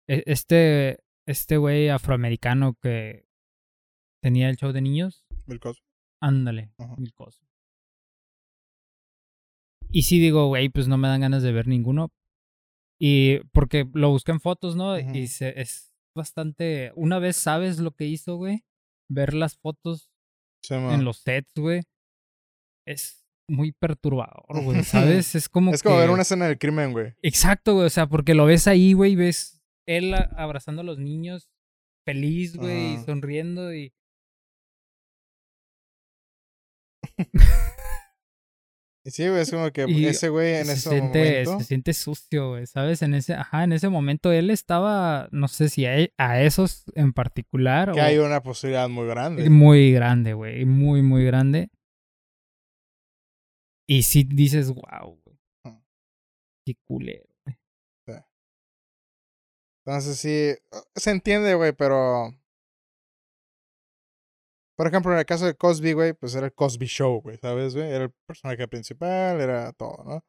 E, este. Este güey afroamericano que tenía el show de niños. Bill Ándale, Bill Y sí digo, güey, pues no me dan ganas de ver ninguno. Y porque lo busqué en fotos, ¿no? Y se, es bastante. Una vez sabes lo que hizo, güey. Ver las fotos en los sets, güey. Es muy perturbador, güey, ¿sabes? Es como Es como ver una escena del crimen, güey. Exacto, güey, o sea, porque lo ves ahí, güey, ves él abrazando a los niños, feliz, güey, sonriendo y... y sí, güey, es como que ese güey en ese momento... Se siente sucio, güey, ¿sabes? En ese, ajá, en ese momento él estaba, no sé si a, a esos en particular. Que hay una posibilidad muy grande. Muy grande, güey, muy, muy grande. Y si dices, wow, güey. Qué culero, güey. Entonces sí, se entiende, güey, pero... Por ejemplo, en el caso de Cosby, güey, pues era el Cosby Show, güey, ¿sabes, güey? Era el personaje principal, era todo, ¿no?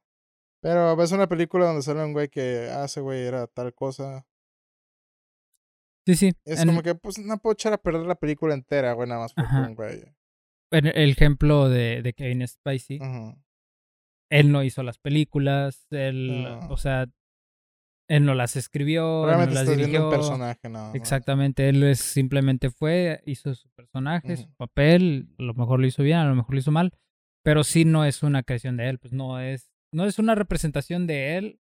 Pero ves una película donde sale un güey que hace, güey, era tal cosa. Sí, sí. Es como que, pues, no puedo echar a perder la película entera, güey, nada más por un güey. El ejemplo de, de Kevin Spacey, él no hizo las películas, él, o sea, él no las escribió, Realmente no las dirigió. un personaje, no. Exactamente, él es, simplemente fue, hizo su personaje, su papel, a lo mejor lo hizo bien, a lo mejor lo hizo mal, pero sí no es una creación de él, pues no es, no es una representación de él,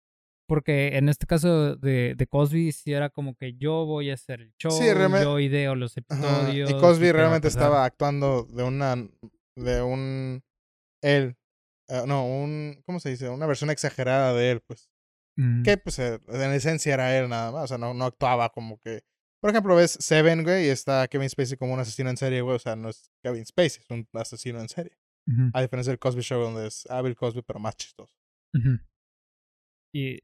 porque en este caso de, de Cosby sí era como que yo voy a hacer el show, yo ideo los episodios. Y Cosby realmente estaba actuando de una, de un, él Ah, no, un, ¿cómo se dice? Una versión exagerada de él, pues. Mm. Que, pues, eh, en esencia era él nada más, o sea, no, no actuaba como que... Por ejemplo, ves Seven, güey, y está Kevin Spacey como un asesino en serie, güey, o sea, no es Kevin Spacey, es un asesino en serie. A diferencia del Cosby Show, donde es Abel Cosby, pero más chistoso. y,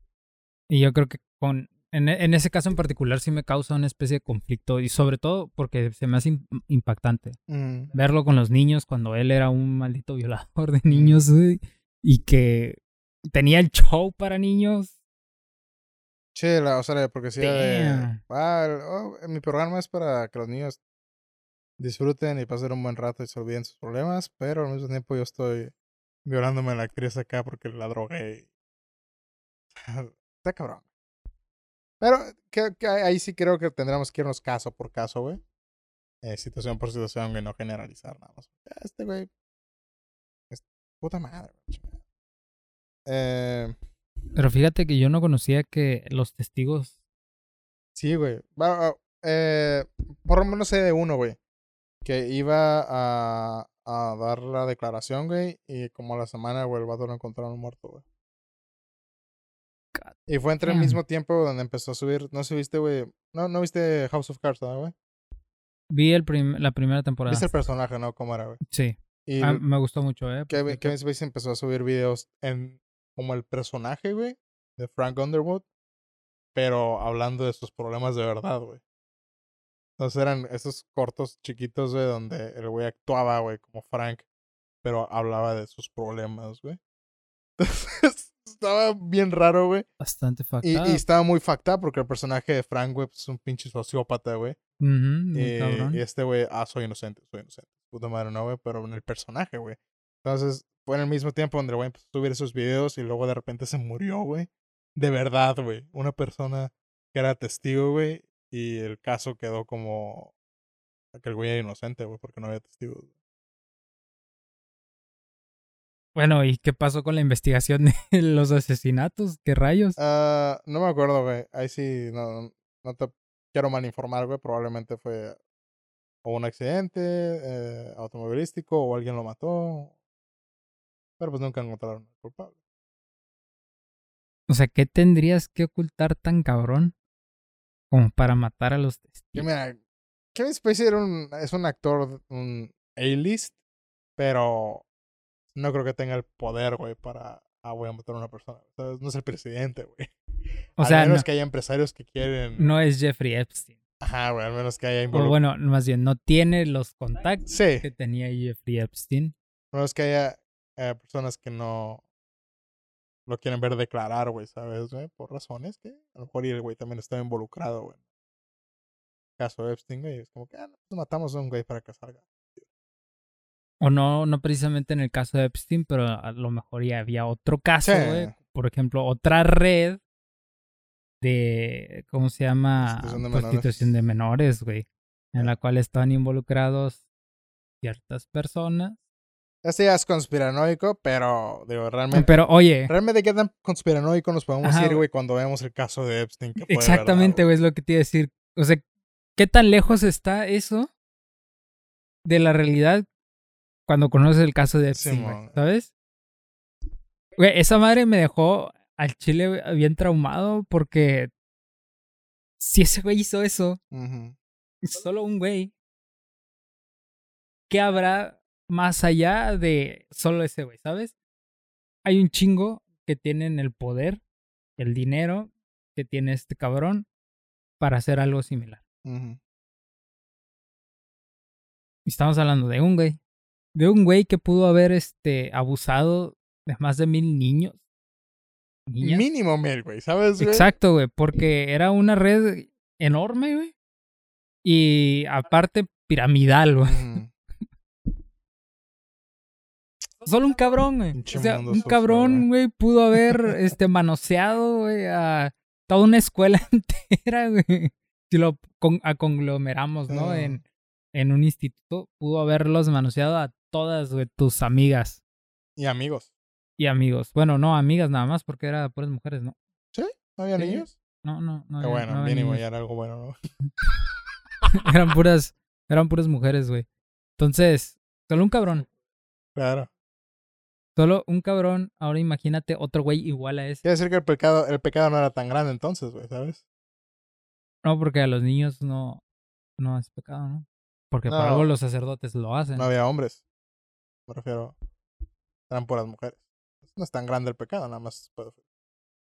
y yo creo que con en, en, ese caso en particular sí me causa una especie de conflicto y sobre todo porque se me hace impactante mm. verlo con los niños cuando él era un maldito violador de niños y que tenía el show para niños. Sí, la, o sea, porque sí, de, ah, oh, mi programa es para que los niños disfruten y pasen un buen rato y se olviden sus problemas, pero al mismo tiempo yo estoy violándome a la actriz acá porque la drogué. Está cabrón. Pero que, ahí sí creo que tendremos que irnos caso por caso, güey. Eh, situación por situación, güey, no generalizar nada más. Este güey. Es puta madre, güey. Eh, Pero fíjate que yo no conocía que los testigos. Sí, güey. eh, por lo menos sé de uno, güey. Que iba a, a dar la declaración, güey. Y como a la semana, güey, el vato lo encontraron muerto, güey. Y fue entre el mismo tiempo donde empezó a subir. No se viste, güey. No, no viste House of Cards, güey? Vi el la primera temporada. Viste el personaje, ¿no? ¿Cómo era, güey? Sí. Y ah, me gustó mucho, ¿eh? Kevin, Kevin Spacey empezó a subir videos en como el personaje, güey, de Frank Underwood. pero hablando de sus problemas de verdad, güey. Entonces eran esos cortos chiquitos, güey, donde el güey actuaba, güey, como Frank, pero hablaba de sus problemas, güey. Entonces estaba bien raro, güey. Bastante fucked y, up. y estaba muy fucked up porque el personaje de Frank, güey, pues, es un pinche sociópata, güey. Eh, y este güey, ah, soy inocente, soy inocente. Puta madre, no, güey, pero en el personaje, güey. Entonces, fue en el mismo tiempo donde el güey empezó a subir esos videos y luego de repente se murió, güey. De verdad, güey. Una persona que era testigo, güey, y el caso quedó como que el güey era inocente, güey, porque no había testigos. Bueno, ¿y qué pasó con la investigación de los asesinatos? ¿Qué rayos? Ah, no me acuerdo, güey. Ahí sí, no, no te quiero mal informar, güey. Probablemente fue o un accidente eh, automovilístico o alguien lo mató. Pero pues nunca encontraron al culpable. O sea, ¿qué tendrías que ocultar tan cabrón como para matar a los testigos? mira, Kevin Spacey era un, es un actor, un A-list, pero no creo que tenga el poder, güey, para, ah, voy a matar a una persona. ¿sabes? No es el presidente, güey. O al sea, menos no, que haya empresarios que quieren. no es Jeffrey Epstein. Ajá, güey, al menos que haya O involucrado. bueno, más bien, no tiene los contactos Sí, que tenía Jeffrey Epstein. al menos que haya eh, personas que no lo quieren ver declarar, güey, ¿sabes? güey? Por razones que a lo mejor y el güey también estaba involucrado, güey. Caso Epstein, güey, es como que, ah, no, pues matamos a un güey para que salga. O no, no precisamente en el caso de Epstein, pero a lo mejor ya había otro caso, Sí. Por ejemplo, otra red de, ¿cómo se llama? Prostitución de menores. Prostitución de menores, güey. En la cual estaban involucrados ciertas personas. Este ya es conspiranoico, pero, digo, realmente. Pero oye, Realmente, ¿qué tan conspiranoico nos podemos Ajá, ir, güey. cuando vemos el caso de Epstein? Que exactamente, güey, es lo que te iba a decir. O sea, ¿qué tan lejos está eso de la realidad cuando conoces el caso de Epstein, güey? ¿Sabes? Güey, esa madre me dejó al chile bien traumado porque si ese güey hizo eso, solo un güey, ¿qué habrá más allá de solo ese güey, ¿sabes? Hay un chingo que tienen el poder, el dinero que tiene este cabrón para hacer algo similar. Y Estamos hablando de un güey. De un güey que pudo haber este abusado de más de mil niños. Niñas. Mínimo mil, güey, ¿sabes, güey? Exacto, güey. Porque era una red enorme, güey. Y aparte piramidal, güey. Solo un cabrón, güey. O sea, un cabrón, güey, pudo haber este manoseado, güey, a toda una escuela entera, güey. Si lo con- a conglomeramos, ¿no? Ah. En, en un instituto, pudo haberlos manoseado a todas, güey, tus amigas Y amigos. y amigos. Bueno, no amigas nada más, porque era puras mujeres, ¿no? ¿No había Sí. niños? No, no, no. Qué había- bueno, no había mínimo niños. ya era algo bueno, ¿no? eran puras, eran puras mujeres, güey. Entonces, solo un cabrón. Claro. Solo un cabrón. Ahora imagínate otro güey igual a ese. Quiere decir que el pecado, el pecado no era tan grande entonces, güey, ¿sabes? No, porque a los niños no, no es pecado, ¿no? Porque por No. algo los sacerdotes lo hacen. No había hombres. Me refiero. Eran puras mujeres. No es tan grande el pecado, nada más.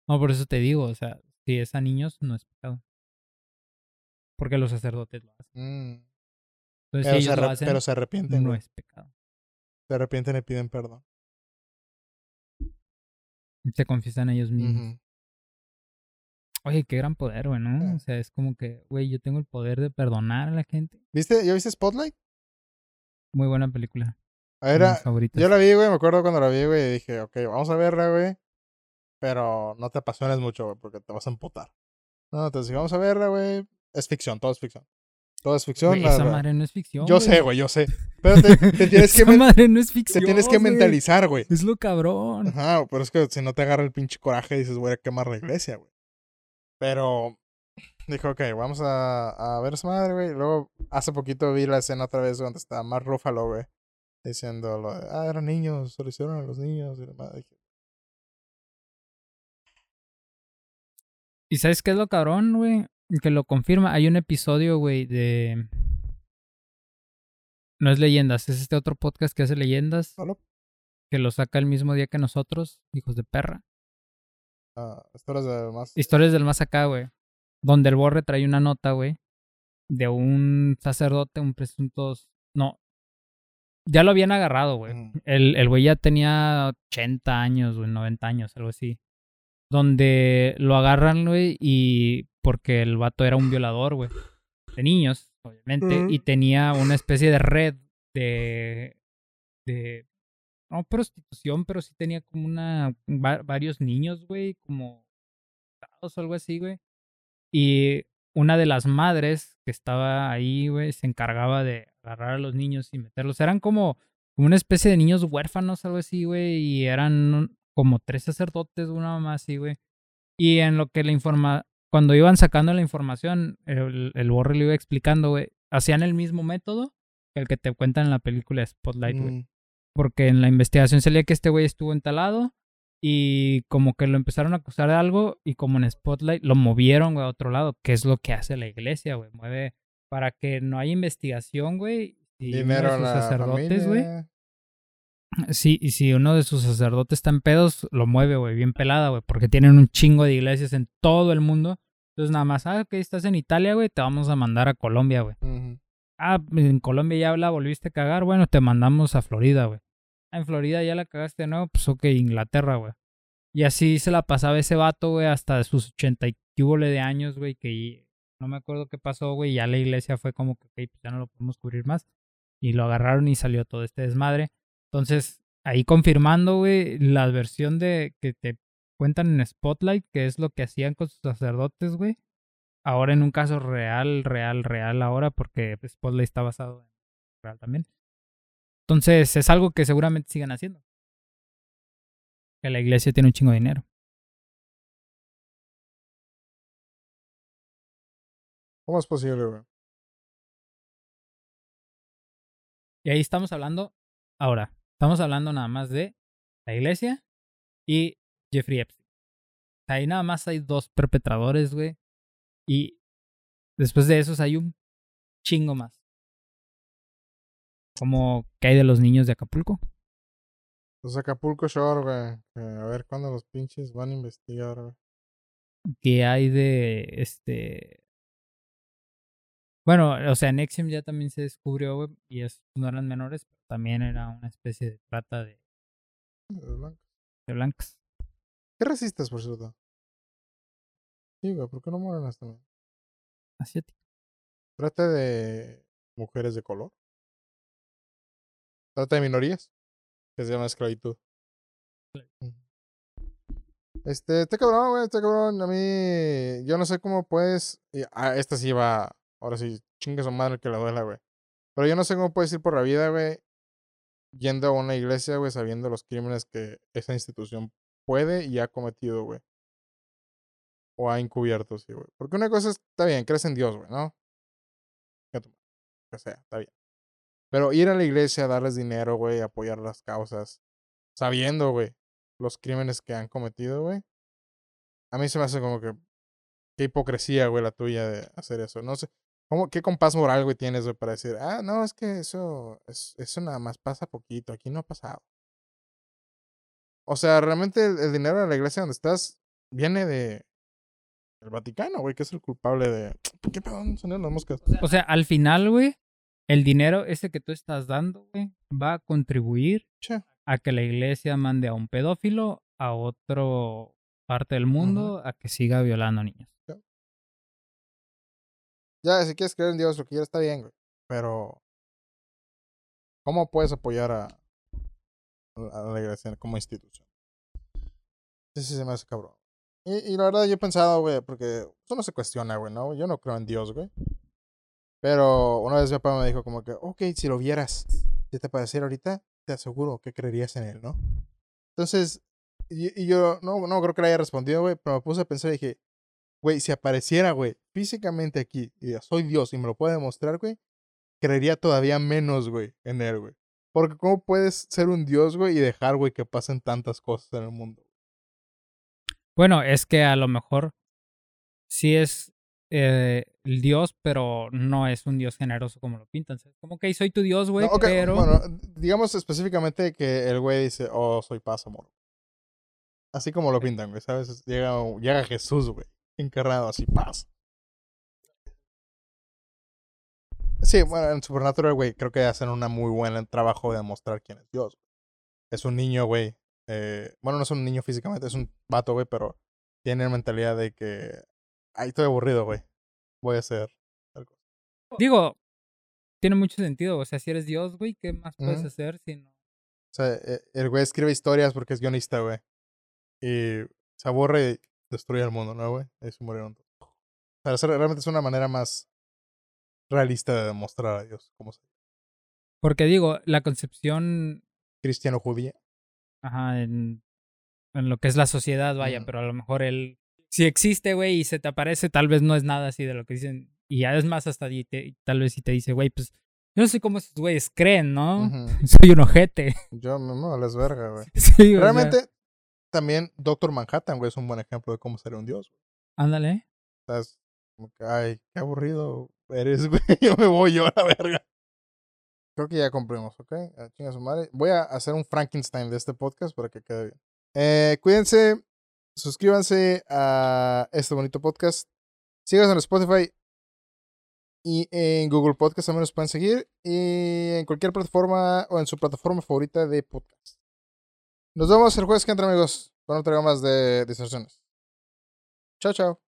No, por eso te digo, o sea, si es a niños, no es pecado. Porque los sacerdotes lo hacen. Mm. Entonces, Pero, si se ellos lo hacen, pero se arrepienten, no es pecado. Se arrepienten y piden perdón. Se confiesan ellos mismos. Oye, qué gran poder, güey, ¿no? O sea, es como que, güey, yo tengo el poder de perdonar a la gente. ¿Viste? ¿Ya viste Spotlight? Muy buena película. Era, yo la vi, güey, me acuerdo cuando la vi, güey, y dije, ok, vamos a verla, güey. Pero no te apasiones mucho, güey, porque te vas a emputar. No, entonces, vamos a verla, güey. Es ficción, todo es ficción. Todo es ficción. Esa madre no es ficción. yo sé, güey, yo sé. Pero te, te tienes que, Esa men- madre no es te ficción. tienes que mentalizar, güey. Es lo cabrón. Ajá, pero es que si no te agarra el pinche coraje, dices, voy a quemar la iglesia, güey. Pero dijo, ok, vamos a, a ver esa madre, güey. Luego, hace poquito vi la escena otra vez donde está Mark Ruffalo, güey. Diciendo, ah, eran niños, se lo hicieron a los niños. Y demás. Dije, ¿Y sabes qué es lo cabrón, güey? Que lo confirma. Hay un episodio, güey, de... No es leyendas, es este otro podcast que hace leyendas, "Solo". que lo saca el mismo día que nosotros, hijos de perra. Ah, historias del más. Historias del más acá, güey. Donde el borre trae una nota, güey. De un sacerdote, un presunto. No. Ya lo habían agarrado, güey. El, el güey ya tenía 80 años, güey, 90 años, algo así. Donde lo agarran, güey, y. Porque el vato era un violador, güey. De niños, obviamente. Y tenía una especie de red de. de no prostitución, pero sí tenía como una, varios niños, güey, como o algo así, güey. Y una de las madres que estaba ahí, güey, se encargaba de agarrar a los niños y meterlos. Eran como, como una especie de niños huérfanos, algo así, güey, y eran como tres sacerdotes, una mamá así, güey. Y en lo que la informa, cuando iban sacando la información, el, el borre le iba explicando, güey, hacían el mismo método que el que te cuentan en la película Spotlight, güey. Mm porque en la investigación salía que este güey estuvo entalado y como que lo empezaron a acusar de algo y como en Spotlight lo movieron, güey, a otro lado, que es lo que hace la iglesia, güey, mueve para que no haya investigación, güey. Y Dinero uno de sus sacerdotes, güey. Sí, y si uno de sus sacerdotes está en pedos, lo mueve, güey, bien pelada, güey, porque tienen un chingo de iglesias en todo el mundo. Entonces nada más, ah, ok, estás en Italia, güey, te vamos a mandar a Colombia, güey. Ah, en Colombia ya la volviste a cagar, bueno, te mandamos a Florida, güey en Florida ya la cagaste, ¿no? Pues ok, Inglaterra, güey. Y así se la pasaba ese vato, güey, hasta sus ochenta y de años, güey, que no me acuerdo qué pasó, güey. Ya la iglesia fue como que, ok, pues ya no lo podemos cubrir más. Y lo agarraron y salió todo este desmadre. Entonces, ahí confirmando, güey, la versión de que te cuentan en Spotlight, que es lo que hacían con sus sacerdotes, güey. Ahora en un caso real, real, real ahora, porque Spotlight está basado en real también. Entonces es algo que seguramente sigan haciendo. Que la iglesia tiene un chingo de dinero. ¿Cómo es posible, güey? Y ahí estamos hablando, ahora, estamos hablando nada más de la iglesia y Jeffrey Epstein. Ahí nada más hay dos perpetradores, güey. Y después de esos hay un chingo más. ¿Cómo que hay de los niños de Acapulco? Los Acapulco Shore, güey. A ver cuándo los pinches van a investigar, güey. ¿Qué hay de este. Bueno, o sea, Nexium ya también se descubrió, güey, y es, no eran menores, pero también era una especie de trata de. De blancas. De blancas. ¿Qué resistes, por cierto? Sí, güey, ¿por qué no mueren hasta Asiático. Trata de mujeres de color. Trata de minorías. Que se llama esclavitud. Este, está cabrón, güey, está cabrón. A mí, yo no sé cómo puedes. Ah, esta sí va. Ahora sí, chingue su madre que la duela, güey. Pero yo no sé cómo puedes ir por la vida, güey, yendo a una iglesia, güey, sabiendo los crímenes que esa institución puede y ha cometido, güey. O ha encubierto, sí, güey. Porque una cosa está bien, crees en Dios, güey, ¿no? Que sea, está bien. Pero ir a la iglesia, darles dinero, güey, apoyar las causas, sabiendo, güey, los crímenes que han cometido, güey. A mí se me hace como que qué hipocresía, güey, la tuya de hacer eso. No sé, ¿cómo, ¿qué compás moral, güey, tienes, güey, para decir, ah, no, es que eso, es, eso nada más pasa poquito, aquí no ha pasado. O sea, realmente el, dinero de la iglesia donde estás viene de el Vaticano, güey, que es el culpable de... ¿Qué pedo? Son las moscas. O sea, al final, güey, el dinero ese que tú estás dando, güey, va a contribuir a que la iglesia mande a un pedófilo a otro parte del mundo a que siga violando niños. Ya, si quieres creer en Dios, lo que quieras está bien, güey. Pero, ¿cómo puedes apoyar a, a la iglesia como institución? Sí, sí, se me hace cabrón. Y, y la verdad, yo he pensado, güey, porque eso no se cuestiona, güey, ¿no? Yo no creo en Dios, güey. Pero una vez mi papá me dijo como que, ok, si lo vieras, si te pareciera ahorita, te aseguro que creerías en él, ¿no? Entonces, y, yo no, no creo que le haya respondido, güey, pero me puse a pensar y dije, güey, si apareciera, güey, físicamente aquí, y soy Dios y me lo puede demostrar, güey, creería todavía menos, güey, en él, güey. Porque ¿cómo puedes ser un Dios, güey, y dejar, güey, que pasen tantas cosas en el mundo? Bueno, es que a lo mejor sí es eh, el Dios, pero no es un Dios generoso como lo pintan. Como que soy tu Dios, güey, pero... Bueno, digamos específicamente que el güey dice, oh, soy paz, amor. Así como lo pintan, güey, ¿sabes? Llega, llega Jesús, güey, encarnado así, paz. Sí, bueno, en Supernatural, güey, creo que hacen un muy buen trabajo de mostrar quién es Dios. Es un niño, güey. Eh, bueno, no es un niño físicamente, es un vato, güey, pero tiene mentalidad de que. Ay, estoy aburrido, güey. Voy a hacer algo. Digo, tiene mucho sentido. O sea, si eres Dios, güey, ¿qué más puedes hacer si no? O sea, e, el güey escribe historias porque es guionista, güey. Y se aburre destruye el mundo, ¿no, güey? Ahí se murieron todos. O sea, realmente es una manera más realista de demostrar a Dios cómo se Porque digo, la concepción cristiano-judía. Ajá, en, en, lo que es la sociedad, vaya, pero a lo mejor él, si existe, güey, y se te aparece, tal vez no es nada así de lo que dicen. Y además hasta tal vez si te dice, güey, pues yo no sé cómo esos güeyes creen, ¿no? Soy un ojete. Yo me muevo las vergas, güey. Sí, Realmente, también Doctor Manhattan, güey, es un buen ejemplo de cómo ser un dios. Ándale. Estás como que, ay, qué aburrido eres, güey. Yo me voy yo a la verga. Creo que ya cumplimos, ¿ok? A su madre. Voy a hacer un Frankenstein de este podcast para que quede bien. Eh, cuídense, suscríbanse a este bonito podcast. Síganos en Spotify y en Google Podcast también nos pueden seguir. Y en cualquier plataforma o en su plataforma favorita de podcast. Nos vemos el jueves que entra, amigos, con otra más de distracciones. Chao, chao.